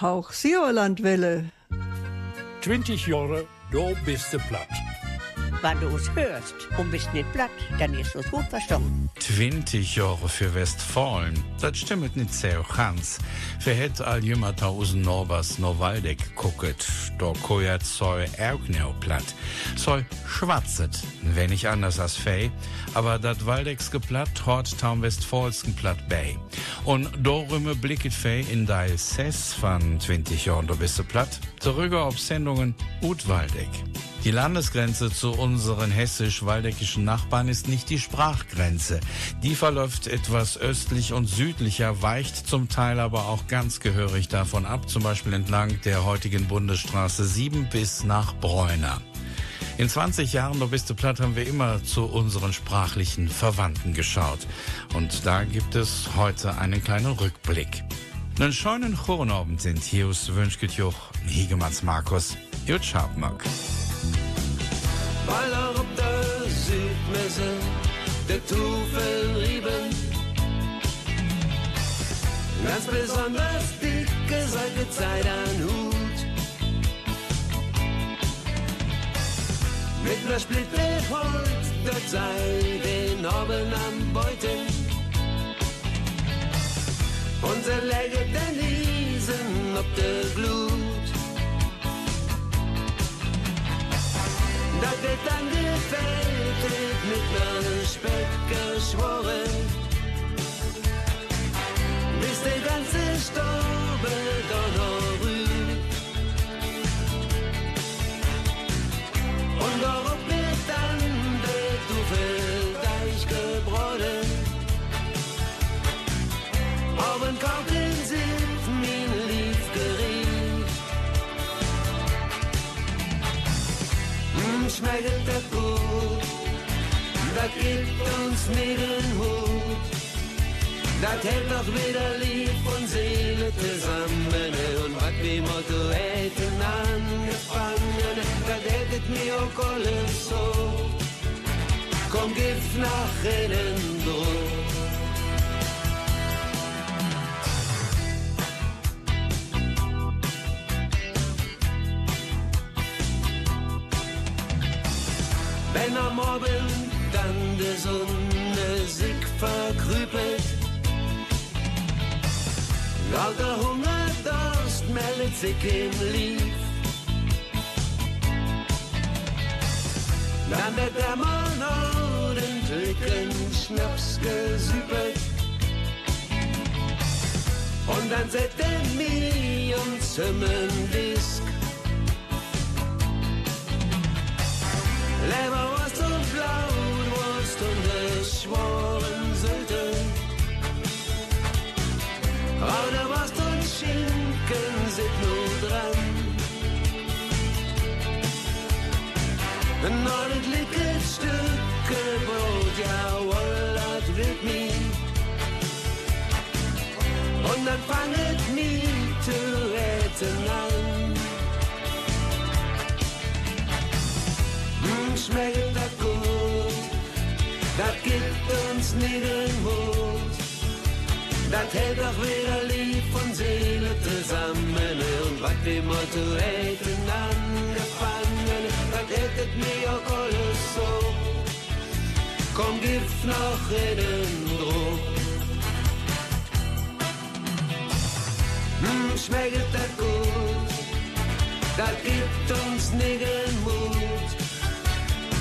Hauch Siolandwelle. 20 Jahre, da bist du platt. Wenn du uns hörst und bist nicht platt, dann ist es gut verstanden. 20 Jahre für Westfalen, das stimmt nicht sehr ganz. Wer hätte all jemand aus Norbers Nowaldeck gucket, kojet soll auch nicht platt. Soll schwatzet, wenn nicht anders als Fei, aber dat Waldecks geplatt hort taum Westfalsken platt bei. Und darüber blicket Fei in deil Sess von 20 Jahren, da bist du platt, zurück auf Sendungen Ut Waldeck. Die Landesgrenze zu unseren hessisch-waldeckischen Nachbarn ist nicht die Sprachgrenze. Die verläuft etwas östlich und südlicher, weicht zum Teil aber auch ganz gehörig davon ab, zum Beispiel entlang der heutigen Bundesstraße 7 bis nach Bräuner. In 20 Jahren, du platt, haben wir immer zu unseren sprachlichen Verwandten geschaut. Und da gibt es heute einen kleinen Rückblick. Einen schönen Chornabend sind hier aus Wünschgetjuch, Higemanns Markus, Jut Schabmack. Weil er der Südmesse der Tufel rieben. Ganz besonders dicke Seite Zeit an Hut. Mit ner Splitte Holz, dort sei den Oben am Beuten. Unser Läge der Niesen ob der Glut. Dat dit dann gefällt, wird mit ner Speck geschworen. Bis Schmeckt das gut, das gibt uns nicht Mut. Das hält doch wieder Lieb und Seele zusammen und was wie Motto hätten angefangen, das hättet mir auch alles so. Komm, gib nach innen durch. Abend dann der Sonne sich verkrüpelt, lauter Hunger, Durst meldet sich im Lief. Dann wird der Mann ordentlichen Schnaps gesüppelt. Und dann setzt er mich und Zimmerdisk. Leber was Wurst und geschworen Sylte. Oder was und Schinken sind nur dran. Ein ordentliches Stück Brot, jawohl, das wird mich. Und dann fanget mich zu retten an. Mm, schmeckt den Mut. Das hält doch wieder Lieb und Seele zusammen und was wir Motto hätten angefangen, das hättet mir auch alles so. Komm, gib noch in Druck. Mm, schmeckt das gut, das gibt uns nie den Mut.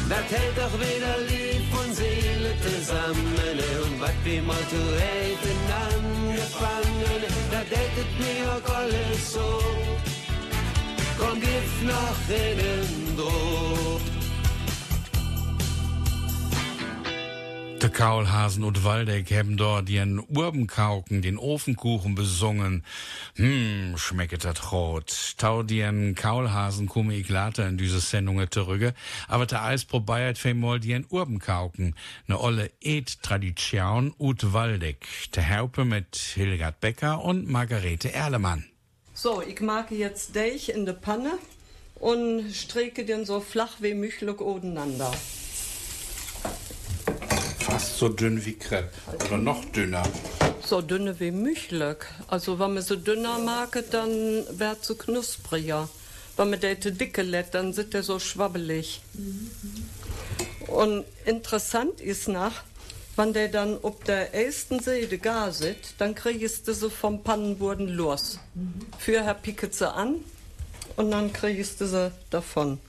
Das hält doch wieder Lieb und Seele zusammen und was wir mal zu hätten angefangen, das hättet mir auch alles so. Komm, gib noch innen Druck. De Kaulhasen und Waldeck haben dort ihren Urbenkauken, den Ofenkuchen besungen. Hm, schmecket dat rot. Tau dien Kaulhasen komme ich later in diese Sendung zurück. Aber der Eis probiert femol dien Urbenkauken. Ne olle Eat-Tradition ut Waldeck. Der Haupe mit Hildegard Becker und Margarete Erlemann. So, ich mag jetzt Deich in der Panne und strecke den so flach wie möglich odeinander. Fast so dünn wie Crepe. Oder noch dünner. so dünne wie möglich. Also wenn man sie dünner mag, dann wird sie knuspriger. Wenn man die dicke lässt, dann sind der so schwabbelig. Und interessant ist nach, wenn der dann ob der ersten Seite gar sitzt, dann kriegst du sie vom Pannenboden los. Vorher picket sie an und dann kriegst du sie davon.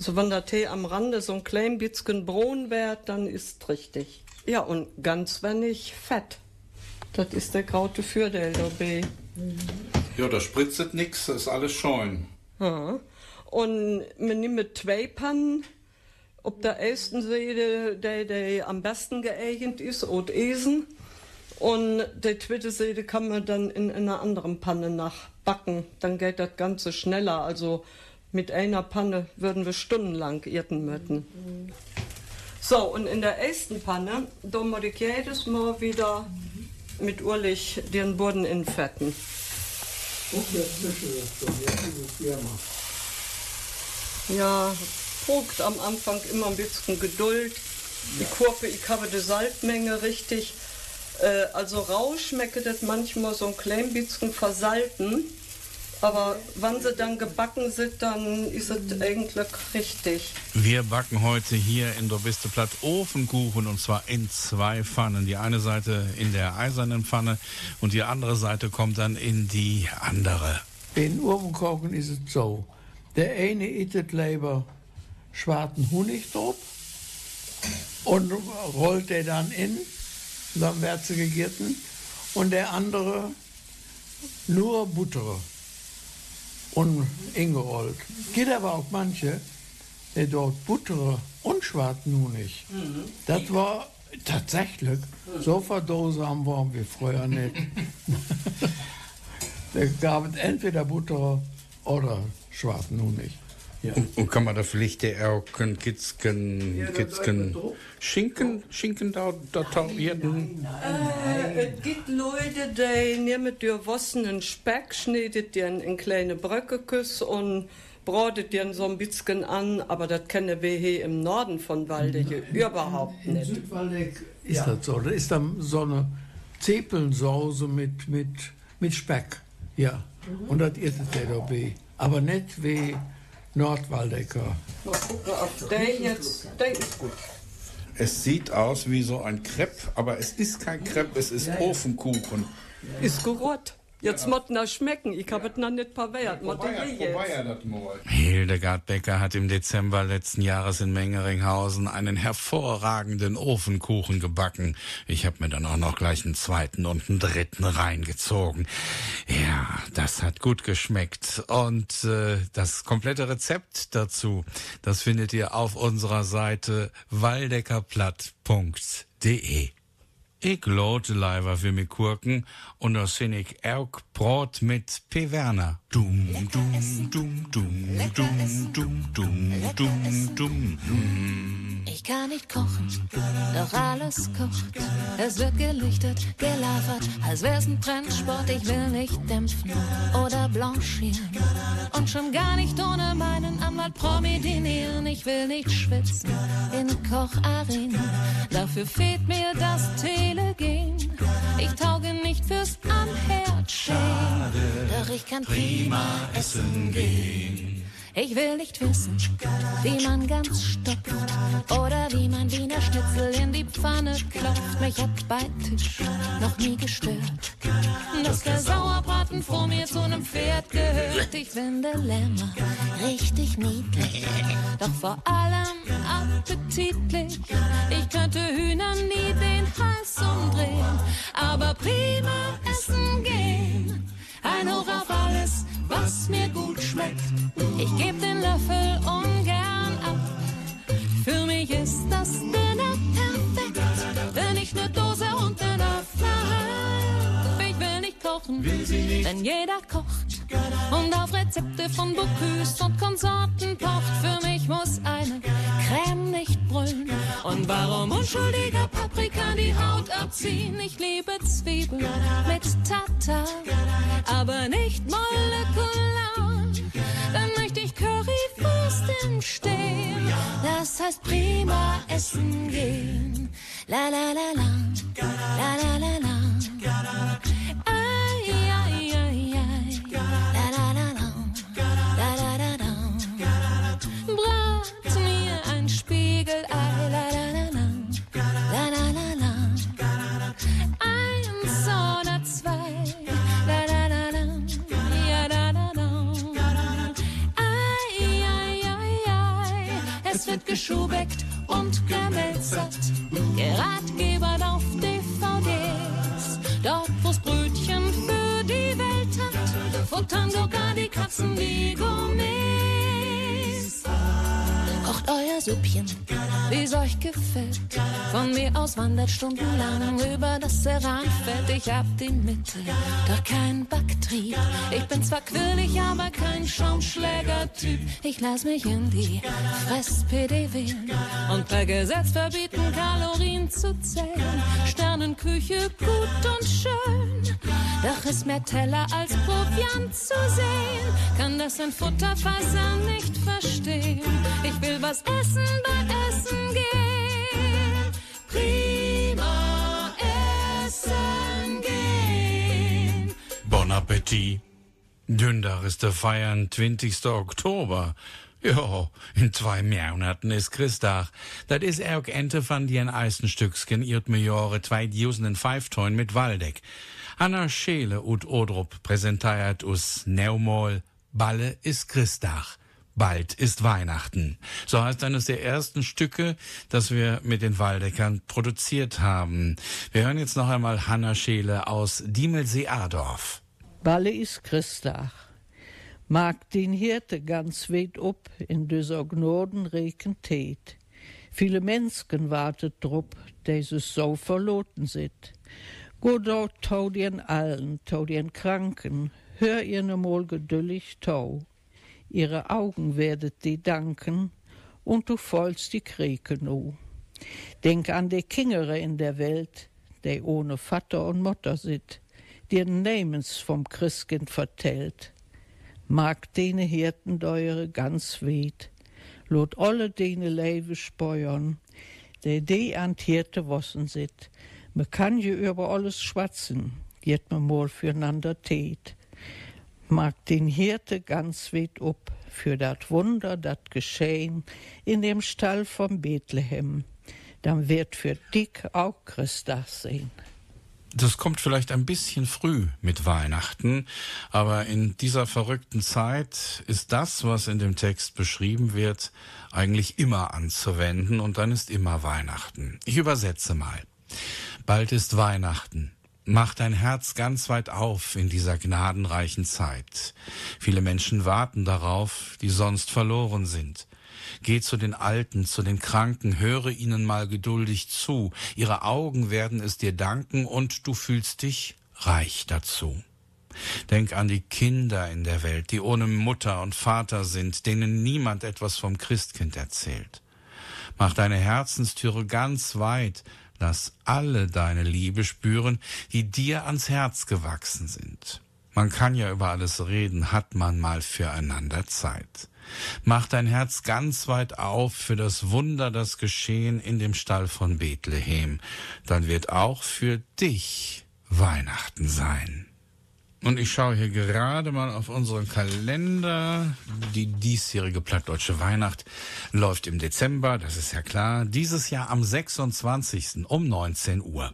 So wenn der Tee am Rande so ein klein bisschen braun wird, dann ist richtig. Ja, und ganz wenig Fett. Das ist der graute Vorteil dabei. Ja, da spritzet nix, das ist alles scheun. Ja. Und man nimmt zwei Pannen. Ob der ersten Seite, der, der am besten geeignet ist, und Esen. Und der zweite Seite kann man dann in, einer anderen Panne nachbacken. Dann geht das Ganze schneller. Also mit einer Panne würden wir stundenlang irten müssen. So, und in der ersten Panne, da muss ich jedes Mal wieder mit Urlich den Boden infetten. Ja, braucht am Anfang immer ein bisschen Geduld. Ich gucke, ich habe die Salzmenge richtig. Äh, also rau schmeckt das manchmal so ein klein bisschen versalten. Aber wenn sie dann gebacken sind, dann ist es eigentlich richtig. Wir backen heute hier in der Biste Platt Ofenkuchen und zwar in zwei Pfannen. Die eine Seite in der eisernen Pfanne und die andere Seite kommt dann in die andere. In Ofenkochen ist es so. Der eine isst lieber schwarzen Honig drauf und rollt der dann in, dann wird sie gegessen. Und der andere nur Butter und ingerollt. Geht aber auch manche, der dort Butter und schwarzen Honig. Das war tatsächlich, so verdosam waren wir früher nicht. da gab es entweder Butter oder schwarzen Honig. Ja. Und, und kann man da vielleicht auch ein Kitzken, Kitzken Schinken, Schinken da, da taurierten? Äh, es gibt Leute, die nehmen dir wassenen Speck, schneidet den in kleine Bröckeküsse und bratet den so ein bisschen an, aber das kennen wir hier im Norden von Waldeck überhaupt In nicht. Südwaldeck ist das so. Da ist dann so eine Zepelnsauce mit, mit, mit Speck. Ja. Und das ist es der dabei. Aber nicht wie Nordwaldecker. Der jetzt, der ist gut. Es sieht aus wie so ein Crepe, aber es ist kein Crepe, es ist Ofenkuchen. Ist gut. Jetzt muss er schmecken. Ich habe es noch nicht verwehrt. Muss ich jetzt. Hildegard Becker hat im Dezember letzten Jahres in Mengeringhausen einen hervorragenden Ofenkuchen gebacken. Ich habe mir dann auch noch gleich einen zweiten und einen dritten reingezogen. Ja, das hat gut geschmeckt. Und äh, das komplette Rezept dazu, das findet ihr auf unserer Seite waldeckerplatt.de. Ich lote leider für mich Kurken und da sind ich auch Brot mit P. Dum, dum, dum, dum, dum, dum, dum, dum, dum. Ich kann nicht kochen, doch alles kocht. Es wird gelichtet, gelagert, als wär's ein Trendsport. Ich will nicht dämpfen oder blanchieren. Und schon gar nicht ohne meinen Anwalt promedinieren. Ich will nicht schwitzen in Kocharenen. Dafür fehlt mir das Telegen. Ich tauge nicht fürs am Stehen. Doch ich kann prima essen gehen. Ich will nicht wissen, wie man ganz stopft oder wie man Wiener Schnitzel in die Pfanne klopft. Mich hat bei Tisch noch nie gestört, dass der Sauerbraten vor mir zu einem Pferd gehört. Ich finde Lämmer richtig niedlich, doch vor allem appetitlich. Ich könnte Hühnern nie den Hals umdrehen, aber prima essen gehen. Ein Hoch auf alles, was mir gut schmeckt. Ich geb den Löffel ungern ab. Für mich ist das Dinner perfekt. Wenn ich ne Dose und Öffner hab. Ich will nicht kochen, denn jeder kocht. Und auf Rezepte von Bocuse und Konsorten pocht. Für mich muss eine Creme nicht brüllen. Und warum unschuldiger Paprika die Haut abziehen? Ich liebe Zwiebeln mit Tata, aber nicht molekular. Dann möchte ich Currywurst im Stehen. Das heißt prima essen gehen. La la la la, la la la la. Geschubeckt und gemelzert. Geratgeber auf DVDs. Dort, wo's Brötchen für die Welt hat, futtern sogar die Katzen die Gourmets. Kocht euer Suppchen, wie's euch gefällt. Von mir aus wandert stundenlang über das Ceranfeld. Ich hab die Mitte, doch kein Backtrieb. Ich bin zwar quirlig, aber kein Schaumschläger-Typ. Ich lass mich in die Fress-PD wählen und per Gesetz verbieten, Kalorien zu zählen. Sternenküche gut und schön, doch ist mehr Teller als Proviant zu sehen. Kann das ein Futterfasser nicht verstehen? Ich will was essen bei Bon Appetit. Dündar ist der Feiern 20. Oktober. Ja, in zwei Monaten ist Christag. Das ist auch Ente von den Eisenstücksken irt mir Jahre 2005 toin mit Waldeck. Anna Scheele und Odrup präsentiert us Neumol Balle ist Christag. Bald ist Weihnachten. So heißt eines der ersten Stücke, das wir mit den Waldeckern produziert haben. Wir hören jetzt noch einmal Hanna Scheele aus Diemelsee-Adorf. Balle is Christag. Mag den Hirte ganz weit up in dieser Gnoden reken Tät. Viele Menschen wartet drup, dieses so verloten sit. Go dort tau den allen, tau den Kranken, hör ihr ne mal geduldig tau. Ihre Augen werdet die danken, und du vollst die Krieke nu. Denk an die Kingere in der Welt, die ohne Vater und Mutter sit, dir Namens vom Christkind vertellt. Mag dene Hirten deure ganz weht, lot alle dene Leibe speuern, der die an Hirte wossen sit. Me kann je über alles schwatzen, jet me mal füreinander tät. Mag den Hirte ganz weit up für dat Wunder, dat geschehen in dem Stall vom Bethlehem. Dann wird für dick auch Christach sehen. Das kommt vielleicht ein bisschen früh mit Weihnachten, aber in dieser verrückten Zeit ist das, was in dem Text beschrieben wird, eigentlich immer anzuwenden und dann ist immer Weihnachten. Ich übersetze mal. Bald ist Weihnachten. Mach dein Herz ganz weit auf in dieser gnadenreichen Zeit. Viele Menschen warten darauf, die sonst verloren sind. Geh zu den Alten, zu den Kranken, höre ihnen mal geduldig zu. Ihre Augen werden es dir danken und du fühlst dich reich dazu. Denk an die Kinder in der Welt, die ohne Mutter und Vater sind, denen niemand etwas vom Christkind erzählt. Mach deine Herzenstüre ganz weit, lass alle deine Liebe spüren, die dir ans Herz gewachsen sind. Man kann ja über alles reden, hat man mal füreinander Zeit. Mach dein Herz ganz weit auf für das Wunder, das geschehen in dem Stall von Bethlehem. Dann wird auch für dich Weihnachten sein. Und ich schaue hier gerade mal auf unseren Kalender. Die diesjährige plattdeutsche Weihnacht läuft im Dezember, das ist ja klar. Dieses Jahr am 26. um 19 Uhr.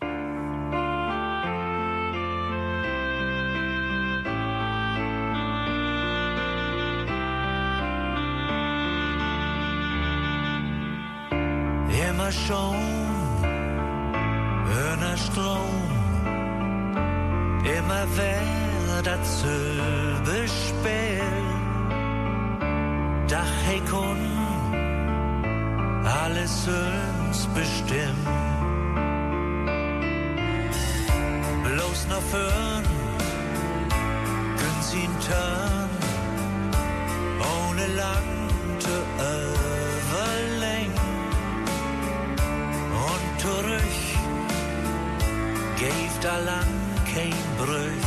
Immer schon, öner Strom, immer wer dasselbe Spiel. Dach he kun alles uns bestimmt. Bloß noch für'n, können sie turn, ohne lang zu und zurück geeft da lang kein Brüch.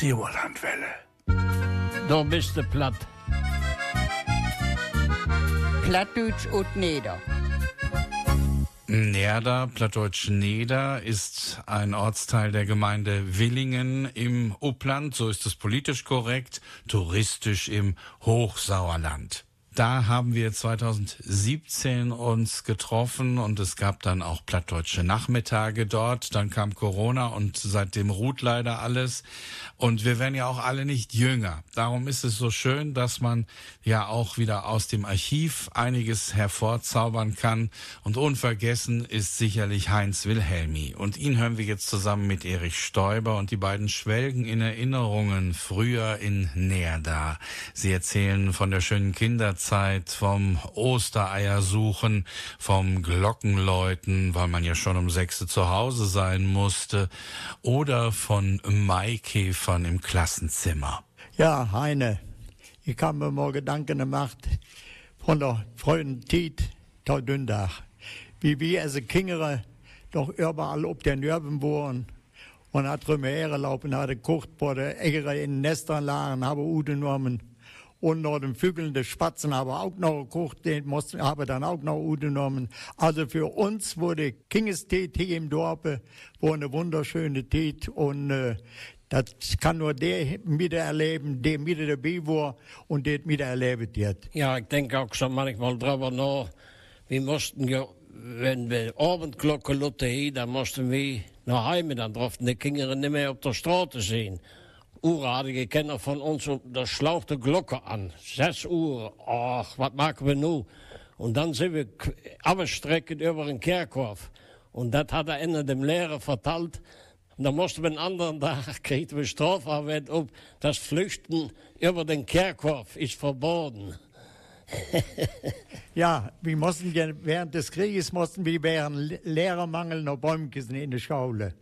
Herr Sauerlandwelle. Da bist du platt. Plattdeutsch und Neder. Nerda, plattdeutsch Neder, ist ein Ortsteil der Gemeinde Willingen im Uppland, so ist es politisch korrekt, touristisch im Hochsauerland. Da haben wir 2017 uns getroffen und es gab dann auch plattdeutsche Nachmittage dort. Dann kam Corona und seitdem ruht leider alles. Und wir werden ja auch alle nicht jünger. Darum ist es so schön, dass man ja auch wieder aus dem Archiv einiges hervorzaubern kann. Und unvergessen ist sicherlich Heinz Wilhelmi. Und ihn hören wir jetzt zusammen mit Erich Stoiber und die beiden schwelgen in Erinnerungen früher in Nerda. Sie erzählen von der schönen Kinderzeit, vom Ostereiersuchen, vom Glockenläuten, weil man ja schon um sechs zu Hause sein musste, oder von Maikäfern im Klassenzimmer. Ja, Heine, ich habe mir mal Gedanken gemacht von der frühen Zeit, der Dündach. Wie wir als Kinder doch überall auf den Nörben waren und hat drüber hergelaufen, hat gekocht, wo der Egger in den Nestern lagen, habe Ute genommen. Und noch den Vögeln, die Spatzen haben auch noch gekocht, den mussten, habe dann auch noch genommen. Also für uns wurde Kingestät hier im Dorf, war eine wunderschöne Tät und äh, das kann nur der miterleben, der mit dabei war und der miterlebt wird. Ja, ich denke auch so manchmal drüber nach. Wir mussten ja, wenn wir Abendglocke lutte hier, dann mussten wir nach Hause, dann durften die Kinder nicht mehr auf der Straße sehen. Uradige Kenner von uns, da schlaucht die Glocke an. Sechs Uhr, ach, was machen wir nun? Und dann sind wir abgestreckt über den Kerkhof. Und das hat er Ende dem Lehrer verteilt. Und dann mussten wir einen anderen Tag, kriegten wir Strafarbeit ob das Flüchten über den Kerkhof ist verboten. Ja, wir mussten während des Krieges mussten wir während Le- Lehrermangel noch Bäumkissen in der Schule.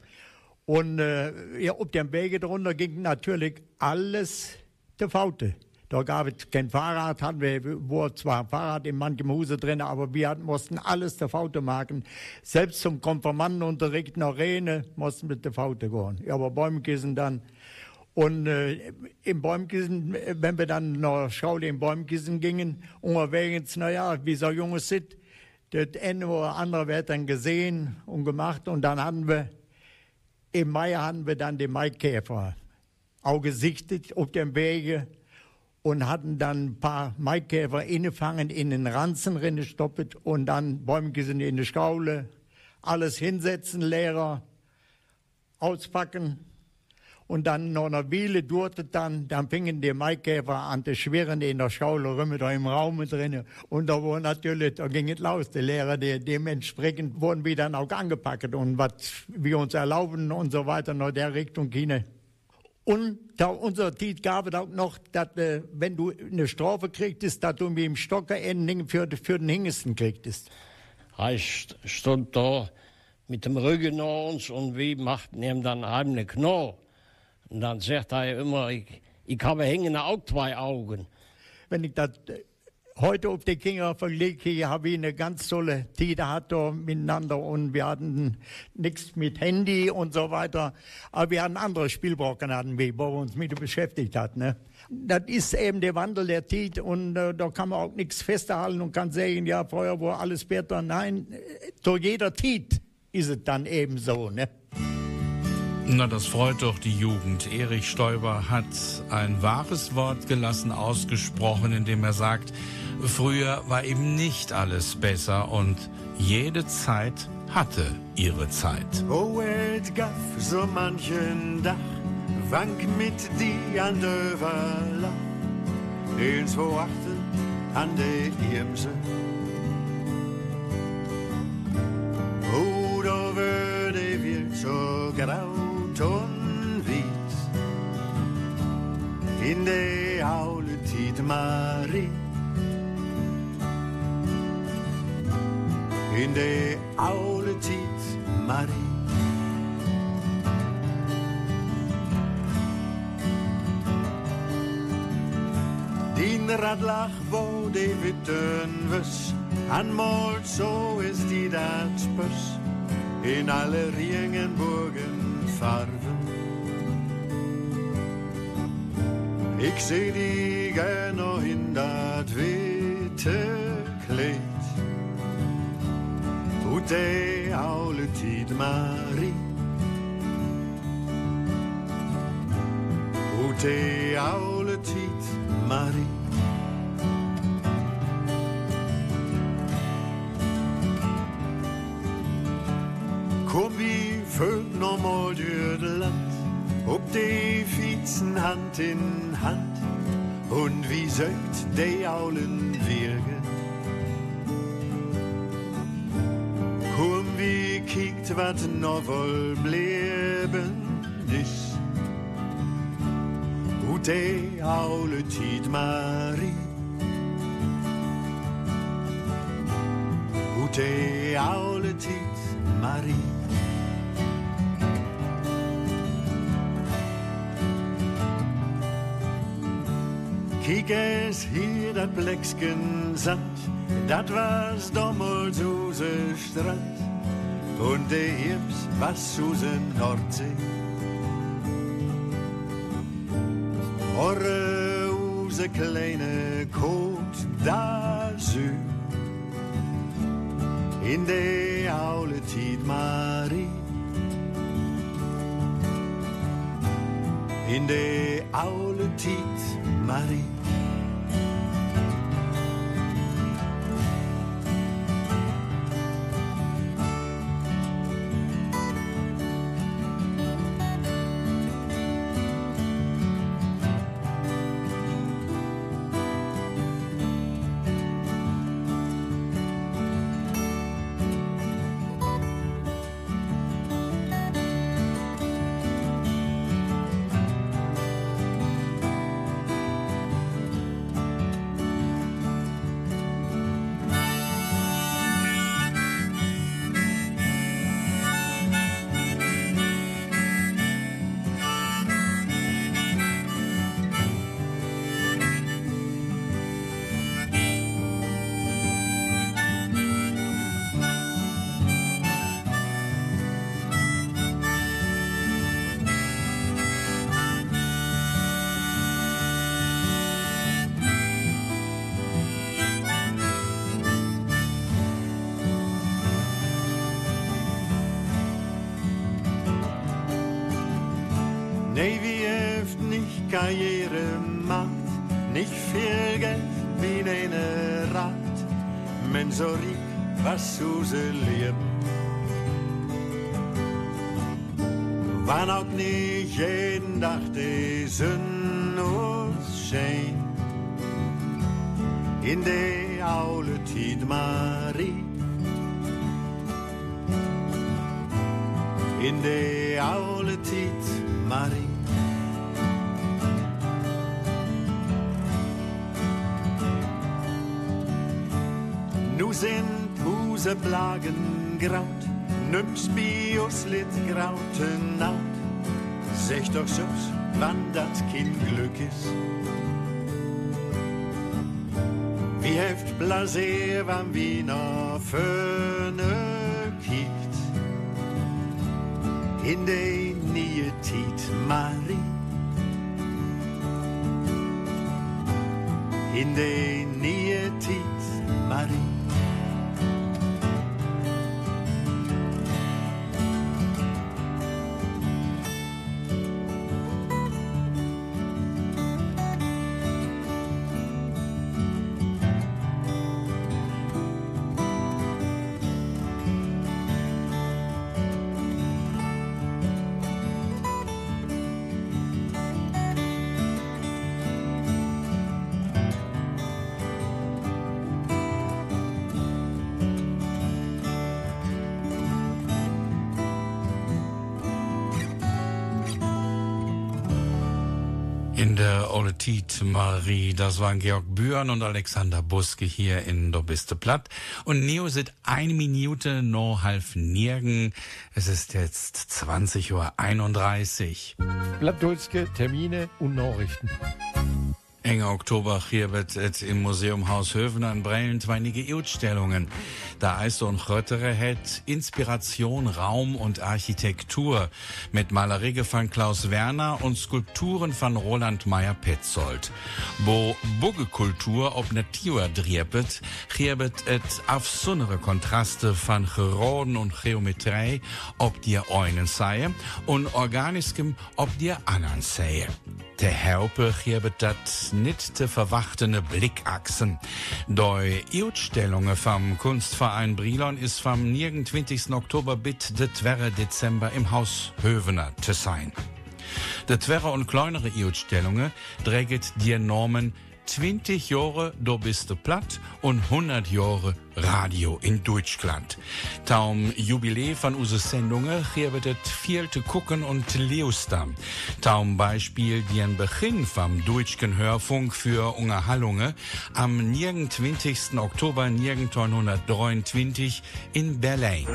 Und äh, ja, auf dem Wege drunter ging natürlich alles der Faute. Da gab es kein Fahrrad, hatten wir, wo zwar ein Fahrrad in manchem Hause drin, aber wir hatten, mussten alles der Faute machen. Selbst zum Konfirmandenunterricht nach Rene mussten wir der Faute gehen. Ja, aber Bäumkissen dann. Und äh, im Bäumkissen, wenn wir dann nach Schule im Bäumkissen gingen, unterwegs, naja, wie so Junges sind, das eine oder andere wird dann gesehen und gemacht. Und dann hatten wir, im Mai hatten wir dann den Maikäfer auch gesichtet auf dem Wege und hatten dann ein paar Maikäfer innefangen, in den Ranzen reingestoppt und dann Bäumkissen in die Schaule, alles hinsetzen, Lehrer, auspacken. Und dann noch eine Weile dauerte dann, dann fingen die Maikäfer an zu schwirren in der Schule rum, da im Raum drin. Und da war natürlich, da ging es los, die Lehrer, die, dementsprechend wurden wir dann auch angepackt und was wir uns erlauben und so weiter, nach der Richtung gehen. Und da unser Tiet gab es auch noch, dass, äh, wenn du eine Strafe kriegtest, dass du mit dem Stocker Ending für, für den Hingesten kriegtest. Ich stand da mit dem Rücken nach uns und wir machten ihm dann heimlich Knorr. Und dann sagt er immer, ich, ich habe hängende auch zwei Augen. Wenn ich das äh, heute auf die Kinder verlege, habe ich eine ganz tolle Zeit gehabt miteinander und wir hatten nichts mit Handy und so weiter. Aber wir hatten andere Spielbrocken, hatten wir, wo wir uns mit beschäftigt hatten. Ne? Das ist eben der Wandel der Zeit und äh, da kann man auch nichts festhalten und kann sagen, ja, vorher war alles besser. Nein, äh, zu jeder Zeit ist es dann eben so. Ne? Na, das freut doch die Jugend. Erich Stoiber hat ein wahres Wort gelassen ausgesprochen, indem er sagt, früher war eben nicht alles besser und jede Zeit hatte ihre Zeit. Oh, et gaff so manchen Dach, wank mit die an Döverlach, den zwei achten an de Irmse. Da würde wir so graut in de Tid Marie. in de oude tijd, Marie. Din rad lag wo de witten was, en moord zo is die dat spus, in alle Regenbogen farven. Ik zie die gerne nog in dat witte kleed. Hoe de oude tijd Marie. Hoe de oude tijd Marie. Kom door het land, op de fietsen hand in hand. Und wie sögt de aulen Wirgen? Kom wie kiekt wat nog wel bleven is. Hoe de oude tijd Marie. Hoe de oude tijd Marie. Kijk eens hier, dat bleksken zand, dat was damals onze strand. Und de Hips was onze Nordsee. Horre onze kleine Côte d'Azur. In de oude tijd Marie. In de oude tijd Marie. Karriere macht, nicht viel Geld wie eine Rat, men was Suse leben. wann auch nicht jeden Tag die Sonne scheint. In de oude tijd, Marie. In de sind Huseplagen graut, nimm's Bios lit grauten out. Zeg doch soms, wann dat kein Glück ist. Wie heeft blaseer wann wie naar föne kiekt. In de nieuwe tijd, Marie. In de Marie, das waren Georg Bühren und Alexander Buske hier in der Biste Platt. Und Neo sind eine Minute noch halb nirgen. Es ist jetzt 20.31 Uhr. Plattdulske Termine und Nachrichten. Enge Oktober hier wird es im Museum Haus Hövener in Brellen zweinige Ausstellungen. Da Eis und Röttere hat Inspiration, Raum und Architektur mit Malerie von Klaus Werner und Skulpturen von Roland Meyer-Petzold. Wo Buggekultur ob Natur driepet, hier wird et auf sonnere Kontraste von Geroden und Geometrie ob dir einen sei und Organiskem ob dir anderen sei. Der Haupe hier dat nicht te verwachtene Blickachsen. Doi Ausstellungen vom Kunstverein Brilon ist vom 29. Oktober bis de 2. Dezember im Haus Hövener zu sein. De Twerre und kleinere Ausstellungen trägt die Normen 20 Jahre do bist du platt und 100 Jahre Radio in Deutschland. Taum Jubiläe von use Sendungen wird viel zu gucken und leustam. Taum Beispiel den Beginn vom deutschen Hörfunk für Unterhaltungen am 29. Oktober 1923 in Berlin.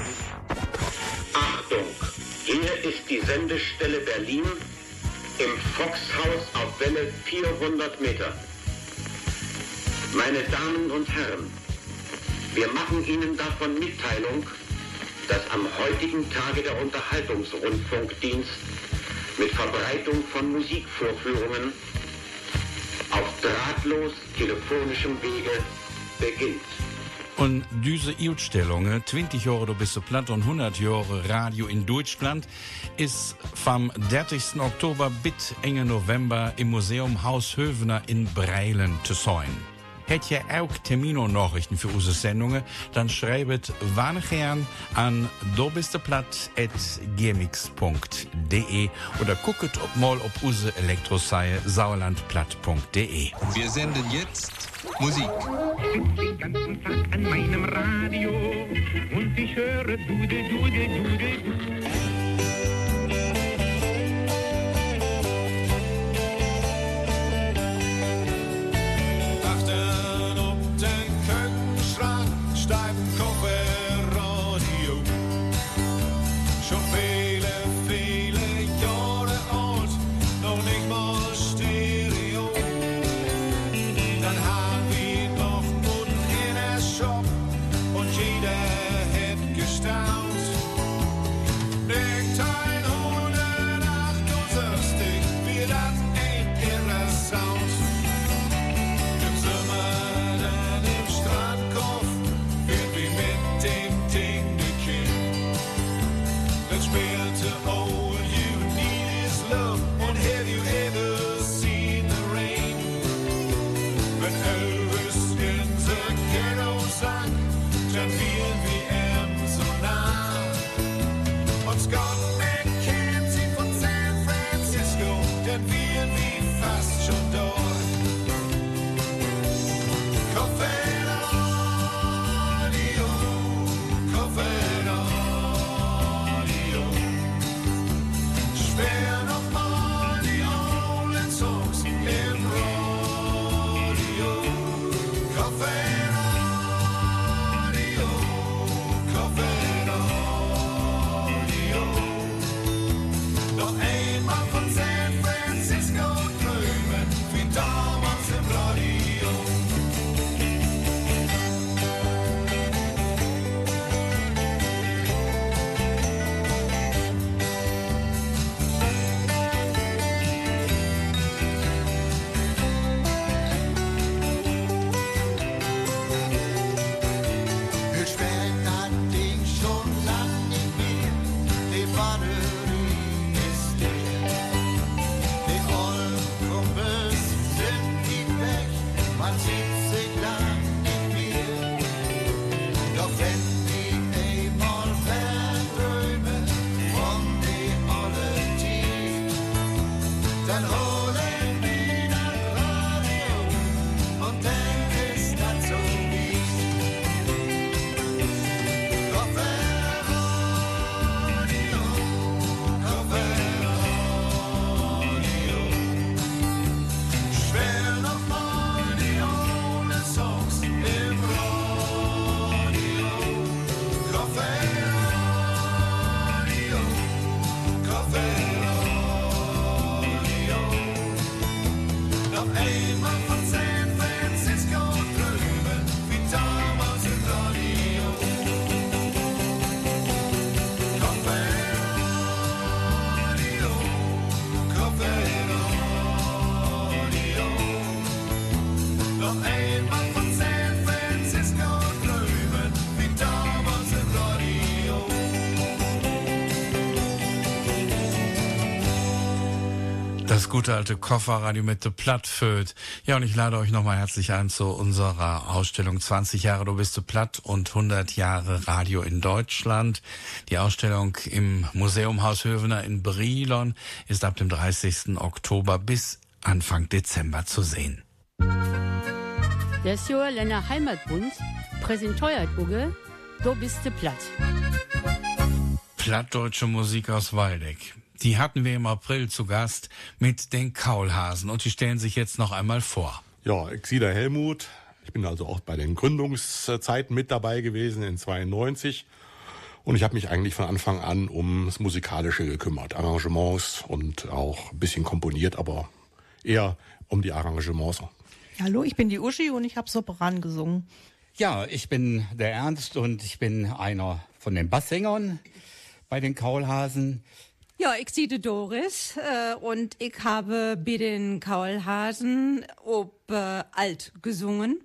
Achtung, hier ist die Sendestelle Berlin im Foxhaus auf Welle 400 Meter. Meine Damen und Herren, wir machen Ihnen davon Mitteilung, dass am heutigen Tage der Unterhaltungsrundfunkdienst mit Verbreitung von Musikvorführungen auf drahtlos telefonischem Wege beginnt. Und diese Ausstellung, 20 Jahre du bist du platt und 100 Jahre Radio in Deutschland, ist vom 30. Oktober bis Ende November im Museum Haus Hövener in Breilen zu sein. Hätt ihr auch Termino-Nachrichten für unsere Sendungen, dann schreibt wann gern an dobisteplatt.gmx.de oder gucket ob mal ob unsere Elektroseite sauerlandplatt.de. Wir senden jetzt Musik. den ganzen Tag an meinem Radio und ich höre Dude, Dude, Dude, Dude. Gute alte Kofferradio mit der Plattföd. Ja, und ich lade euch nochmal herzlich ein zu unserer Ausstellung 20 Jahre Du bist du platt und 100 Jahre Radio in Deutschland. Die Ausstellung im Museum Haus Hövener in Brilon ist ab dem 30. Oktober bis Anfang Dezember zu sehen. Der Länder Heimatbund präsentiert Uge, du bist du platt. Plattdeutsche Musik aus Waldeck. Die hatten wir im April zu Gast mit den Kaulhasen und die stellen sich jetzt noch einmal vor. Ja, ich sehe der Helmut. Ich bin also auch bei den Gründungszeiten mit dabei gewesen in 92. Und ich habe mich eigentlich von Anfang an ums Musikalische gekümmert. Arrangements und auch ein bisschen komponiert, aber eher um die Arrangements. Hallo, ich bin die Uschi und ich habe Sopran gesungen. Ja, ich bin der Ernst und ich bin einer von den Basssängern bei den Kaulhasen. Ja, ich sehe Doris äh, und ich habe bei den Kaulhasen ob äh, alt gesungen.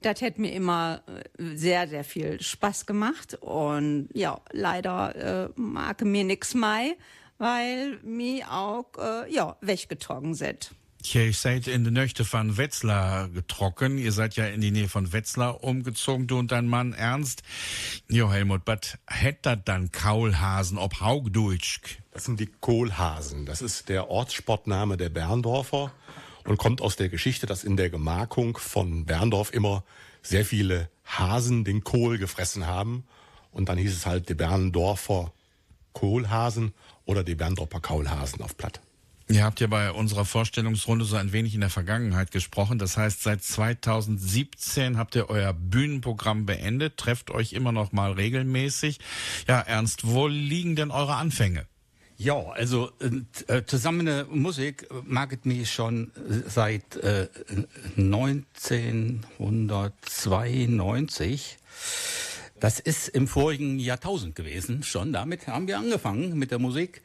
Das hat mir immer äh, sehr, sehr viel Spaß gemacht und ja, leider äh, mag mir nix mehr, weil mir auch äh, ja, weggetrogen sind. Tja, ihr seid in der Nächte von Wetzlar getrocken. Ihr seid ja in die Nähe von Wetzlar umgezogen, du und dein Mann Ernst. Jo, Helmut, was hätt dann Kaulhasen ob Haugdeutsch? Das sind die Kohlhasen. Das ist der Ortssportname der Berndorfer und kommt aus der Geschichte, dass in der Gemarkung von Berndorf immer sehr viele Hasen den Kohl gefressen haben. Und dann hieß es halt die Berndorfer Kohlhasen oder die Berndorfer Kaulhasen auf Platt. Ihr habt ja bei unserer Vorstellungsrunde so ein wenig in der Vergangenheit gesprochen. Das heißt, seit 2017 habt ihr euer Bühnenprogramm beendet, trefft euch immer noch mal regelmäßig. Ja, Ernst, wo liegen denn eure Anfänge? Ja, also äh, zusammen Musik mag es mich schon seit äh, 1992. Das ist im vorigen Jahrtausend gewesen schon. Damit haben wir angefangen mit der Musik.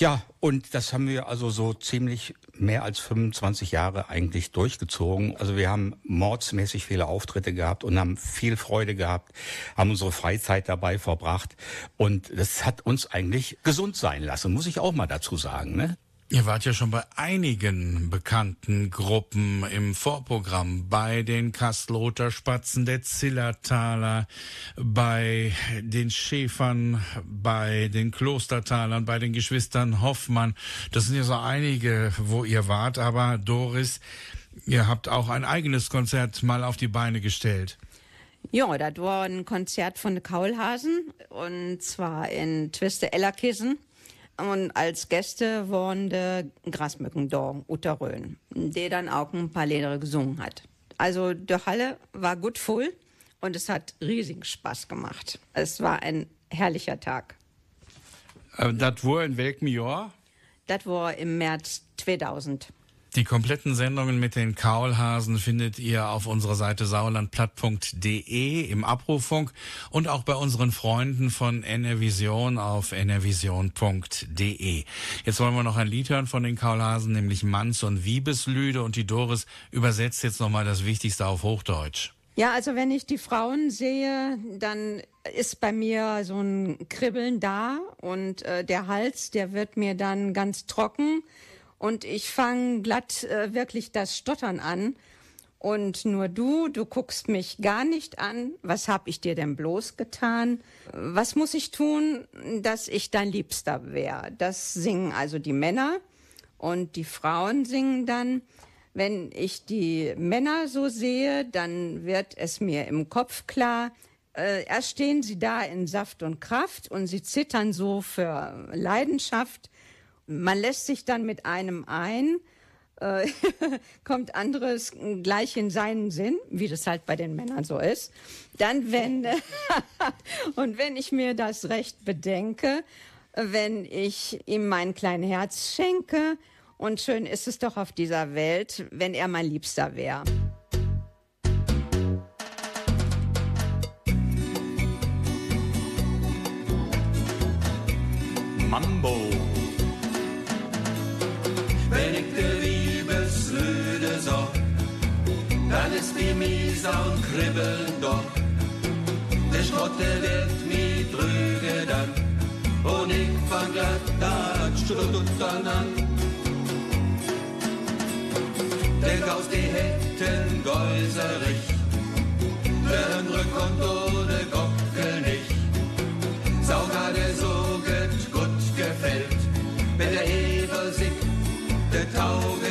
Ja, und das haben wir also so ziemlich mehr als 25 Jahre eigentlich durchgezogen. Also wir haben mordsmäßig viele Auftritte gehabt und haben viel Freude gehabt, haben unsere Freizeit dabei verbracht. Und das hat uns eigentlich gesund sein lassen, muss ich auch mal dazu sagen. Ne? Ihr wart ja schon bei einigen bekannten Gruppen im Vorprogramm, bei den Kastelroter Spatzen, der Zillertaler, bei den Schäfern, bei den Klostertalern, bei den Geschwistern Hoffmann. Das sind ja so einige, wo ihr wart, aber Doris, ihr habt auch ein eigenes Konzert mal auf die Beine gestellt. Ja, das war ein Konzert von den Kaulhasen und zwar in Twiste Ellerkissen. Und als Gäste waren die Grasmücken da, Uta Röhn, der dann auch ein paar Lieder gesungen hat. Also die Halle war gut voll und es hat riesigen Spaß gemacht. Es war ein herrlicher Tag. Äh, das war in welchem Jahr? Das war im März 2000. Die kompletten Sendungen mit den Kaulhasen findet ihr auf unserer Seite sauerlandplatt.de im Abrufunk und auch bei unseren Freunden von NRVision auf nrvision.de. Jetzt wollen wir noch ein Lied hören von den Kaulhasen, nämlich Manns und Wiebeslüde und die Doris übersetzt jetzt nochmal das Wichtigste auf Hochdeutsch. Ja, also wenn ich die Frauen sehe, dann ist bei mir so ein Kribbeln da und äh, der Hals, der wird mir dann ganz trocken und ich fange glatt äh, wirklich das Stottern an. Und nur du, du guckst mich gar nicht an. Was hab ich dir denn bloß getan? Was muss ich tun, dass ich dein Liebster wäre? Das singen also die Männer und die Frauen singen dann. Wenn ich die Männer so sehe, dann wird es mir im Kopf klar, äh, erst stehen sie da in Saft und Kraft und sie zittern so für Leidenschaft man lässt sich dann mit einem ein, äh, kommt anderes gleich in seinen Sinn, wie das halt bei den Männern so ist. Dann wenn und wenn ich mir das recht bedenke, wenn ich ihm mein kleines Herz schenke und schön ist es doch auf dieser Welt, wenn er mein Liebster wäre. Mambo miesern kribbeln doch. Der Schrotte wird mi drüge dann, und ich fang glatt dat Stuttern an. Der Gaus, die hätten Geuserich. der Henrik kommt ohne Gockel nicht. Sauger, der so gut gefällt, wenn der Eber sickt, der Tauge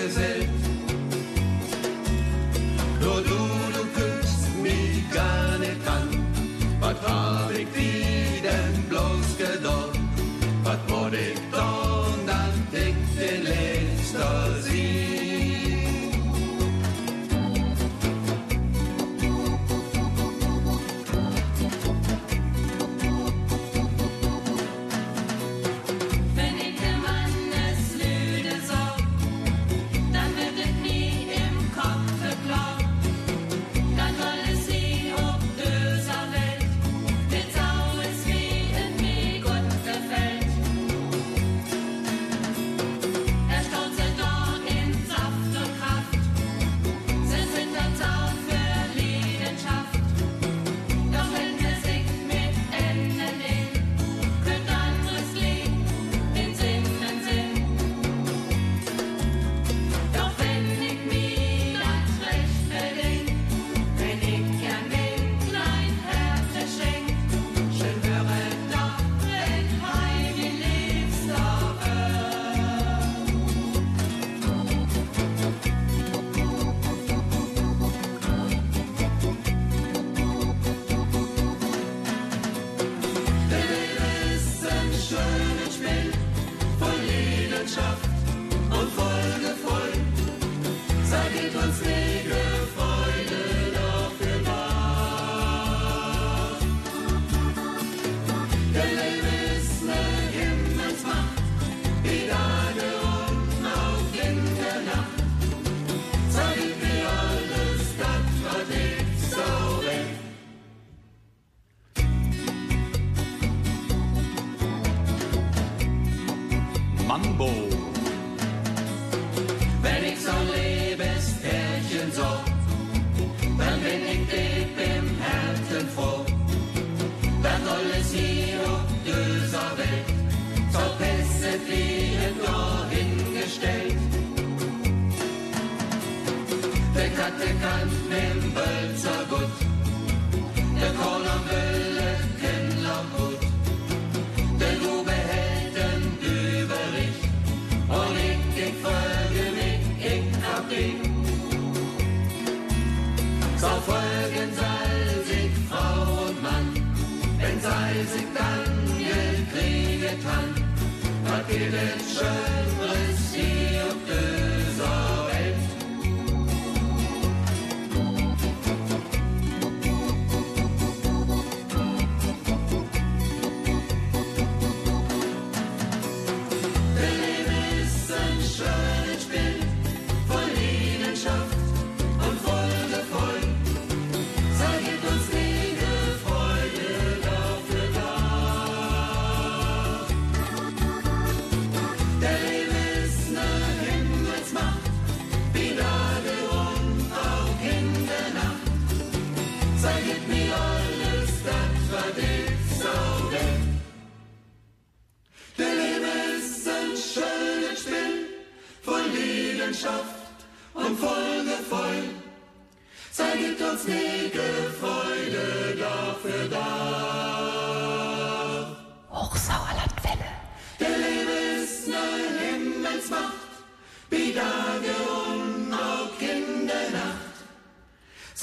Seelenschön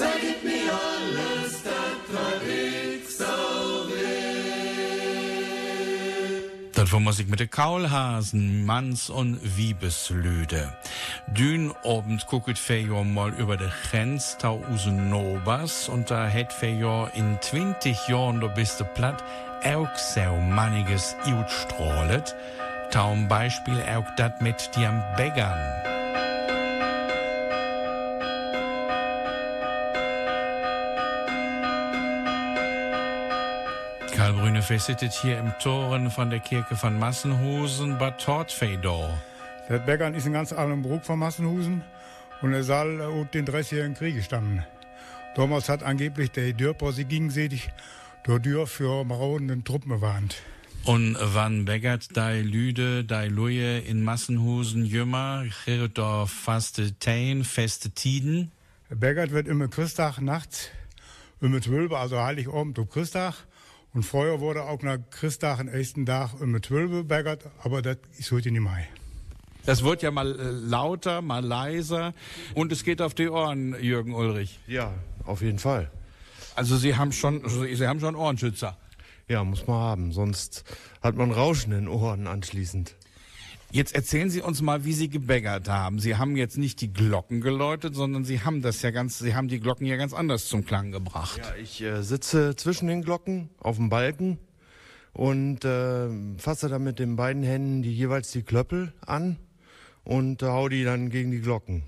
Zeigt mir alles, das war ich so weh. Das war Musik mit den Kaulhasen, Manns und Wiebeslüde. Dün obend gucket Fejor mal über de Grenz tau Nobas und da het Fejor in 20 Jahren, da bist du platt, auch so manniges Jutstrahlet. Taum Beispiel auch dat mit dem Beggern. Karl Brüne sitzt hier im Toren von der Kirche von Massenhusen, Bad Tortfeydor. Der Bäckern ist ein ganz alten Bruch von Massenhusen und er soll aus den 30-jährigen Krieg stammen. Damals hat angeblich der Dörper sie gegenseitig durch Dürr für marodenden Truppen gewarnt. Und wann bäggert dei Lüde, dei Luje in Massenhusen jümmer, chirt da faste Tein, feste Tiden? Bäckert wird immer Christag nachts, immer 12, also Heiligabend und Christag. Und vorher wurde auch nach Christag, den ersten Tag, immer 12 bäckert, aber das ist heute nicht mehr. Das wird ja mal äh, lauter, mal leiser und es geht auf die Ohren, Jürgen Ulrich. Ja, auf jeden Fall. Also Sie haben schon, Sie haben schon Ohrenschützer. Ja, muss man haben, sonst hat man Rauschen in den Ohren anschließend. Jetzt erzählen Sie uns mal, wie Sie gebäggert haben. Sie haben jetzt nicht die Glocken geläutet, sondern Sie haben das ja ganz, Sie haben die Glocken ja ganz anders zum Klang gebracht. Ja, ich äh, sitze zwischen den Glocken auf dem Balken und äh, fasse dann mit den beiden Händen die jeweils die Klöppel an und äh, hau die dann gegen die Glocken.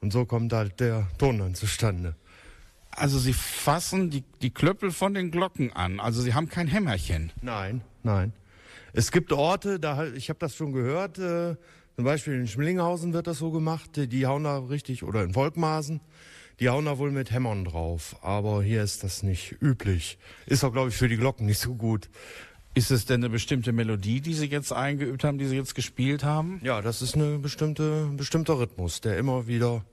Und so kommt halt der Ton dann zustande. Also Sie fassen die, die Klöppel von den Glocken an. Also Sie haben kein Hämmerchen. Nein, nein. Es gibt Orte, da ich habe das schon gehört, äh, zum Beispiel in Schmlinghausen wird das so gemacht, die, hauen da richtig, oder in Volkmaßen, die hauen da wohl mit Hämmern drauf. Aber hier ist das nicht üblich. Ist auch, glaube ich, für die Glocken nicht so gut. Ist es denn eine bestimmte Melodie, die Sie jetzt eingeübt haben, die Sie jetzt gespielt haben? Ja, das ist eine bestimmte, bestimmter Rhythmus, der immer wieder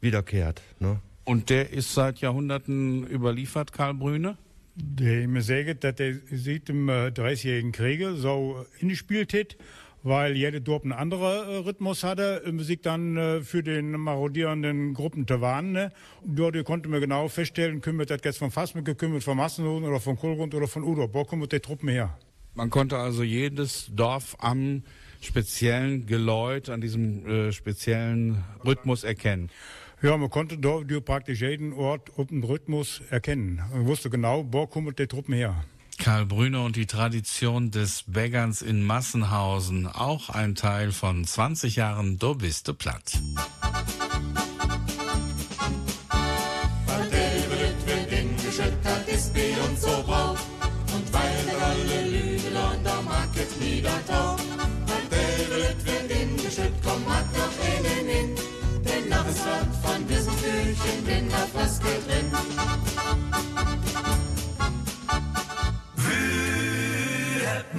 wiederkehrt. Ne? Und der ist seit Jahrhunderten überliefert, Karl Brüne? Der mir sagt, dass der seit äh, 30-jährigen Krieg so ingespielt hat, weil jede Dorf einen anderen äh, Rhythmus hatte, äh, Musik dann äh, für den marodierenden Gruppen zu warnen. Ne? Dort konnte man genau feststellen, kümmert das jetzt von Fassmück, kümmert von Massenhosen oder von Kohlgrund oder von Udo. Wo kommen die Truppen her? Man konnte also jedes Dorf am speziellen Geläut, an diesem äh, speziellen Rhythmus erkennen. Ja, man konnte dort praktisch jeden Ort auf dem Rhythmus erkennen. Man wusste genau, wo kommen die Truppen her. Karl Brüne und die Tradition des Bäggerns in Massenhausen, auch ein Teil von 20 Jahren Do bist du platt. Diesem Küchen in der Flaske drin.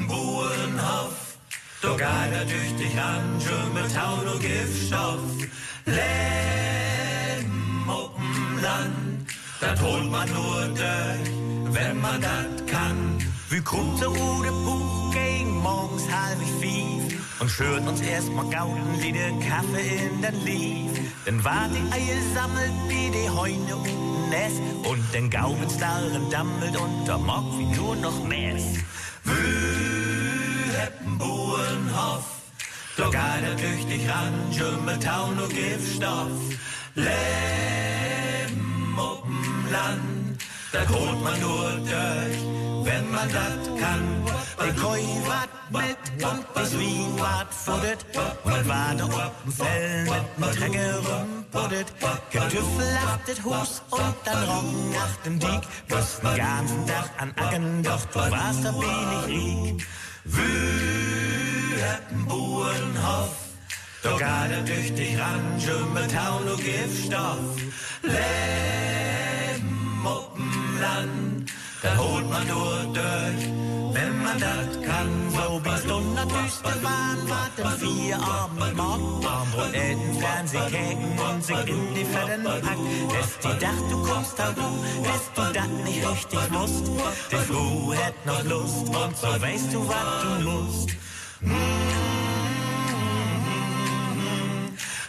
Burenhof, geiler durch dich an, schon mit Haut und Giftstoff. Leben auf'm Land, das holt man nur durch, wenn man das kann. Wir kommt der rote Buch gegen morgens halb fief und schürt uns erstmal gauten Lieder Kaffee in den Lief. Dann war die Eier sammelt wie die Heune unten Nest und den Gaubenstarren dammelt und der Mock wie nur noch Mess. Burenhof, da geht dich ran, mit Haut und Giftstoff. Leben auf'm Land, das holt man nur durch, wenn man das kann. Die Koi wat mit wat futtert und warte ob'n Fell mit dem Trecker rumpuddert. Getüffel auf das Hus und dann Roggen nach dem Diek. Wirst den ganzen Tag an Acken, doch du warst da wenig riek. Burenhof, da geht er durch dich ran, schon mit Haut und Giftstoff. Leben auf'm Land, das holt man nur durch, wenn man das kann. So bist du natürlich der Wahn, wart im vier Abend morgen. Armbrot, Elten, Fernsehkäken und sich in die Fetten pack. Lässt die Dach, du kommst du, lässt du das nicht richtig Lust. Die Frau hat noch Lust und so weißt du, was du musst.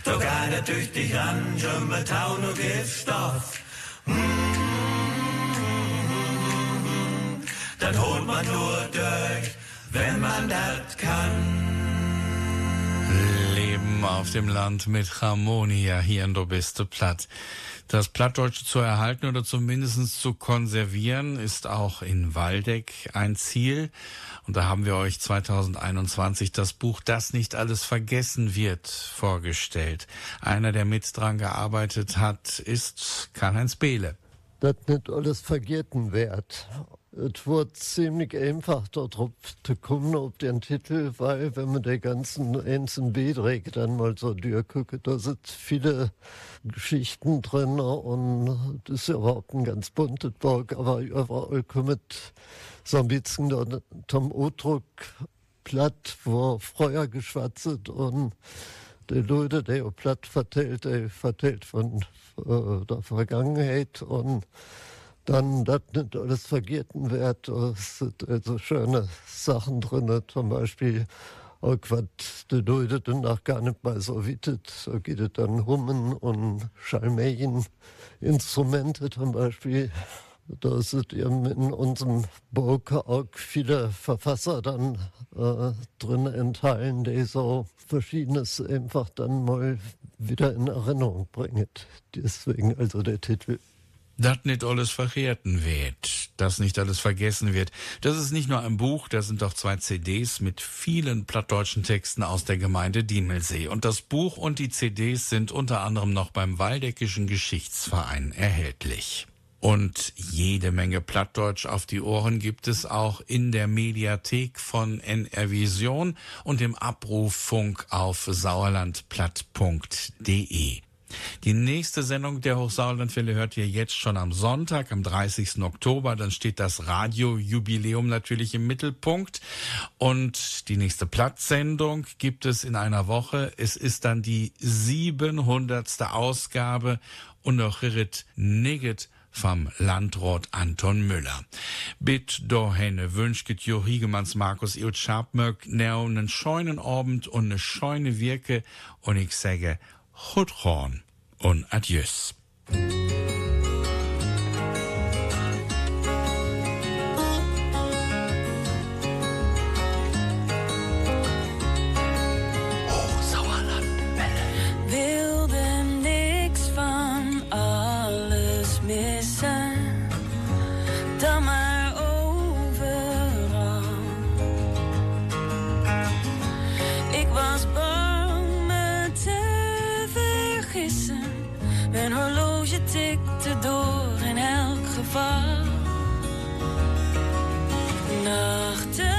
Da geht er durch dich ran, schon mit Haut und Giftstoff. Das holt man nur durch, wenn man das kann. Leben auf dem Land mit Harmonia hier in Du bist du platt. Das Plattdeutsche zu erhalten oder zumindest zu konservieren ist auch in Waldeck ein Ziel. Und da haben wir euch 2021 das Buch Das nicht alles vergessen wird vorgestellt. Einer, der mit dran gearbeitet hat, ist Karl-Heinz Behle. Das nicht alles vergessen wird. Es wird ziemlich einfach darauf zu kommen, auf den Titel, weil wenn man den ganzen einzelnen Beiträge dann mal so durchguckt, da sind viele Geschichten drin und das ist überhaupt ein ganz buntes Buch, aber überall kommt so ein bisschen da zum Ausdruck platt, wo früher geschwatzt und die Leute, die auch platt vertellt, die vertellt von äh, der Vergangenheit und dann das nicht alles vergessen wird. Es sind also schöne Sachen drin, zum Beispiel auch was die Leute danach gar nicht mehr so wittet. So geht es dann Hummen und Schalmeien, Instrumente zum Beispiel. Da sind eben in unserem Buch auch viele Verfasser dann äh, drin enthalten, die so Verschiedenes einfach dann mal wieder in Erinnerung bringen. Deswegen also der Titel. Das nicht alles vergessen wird, das nicht alles vergessen wird. Das ist nicht nur ein Buch, da sind auch zwei CDs mit vielen plattdeutschen Texten aus der Gemeinde Diemelsee. Und das Buch und die CDs sind unter anderem noch beim Waldeckischen Geschichtsverein erhältlich. Und jede Menge Plattdeutsch auf die Ohren gibt es auch in der Mediathek von NR Vision und im Abrufunk auf sauerlandplatt.de. Die nächste Sendung der Hochsauerlandwelle hört ihr jetzt schon am Sonntag, am 30. Oktober. Dann steht das Radiojubiläum natürlich im Mittelpunkt. Und die nächste Platzsendung gibt es in einer Woche. Es ist dann die 700. Ausgabe und noch Ritt Nigget vom Landrat Anton Müller. Bit dohenne wünschget Jo Hiegemanns Markus Eut Scharpmöck neu nen scheunen Abend und ne scheune Wirke und ich sage Chudhorn und Adieus. van Nachten.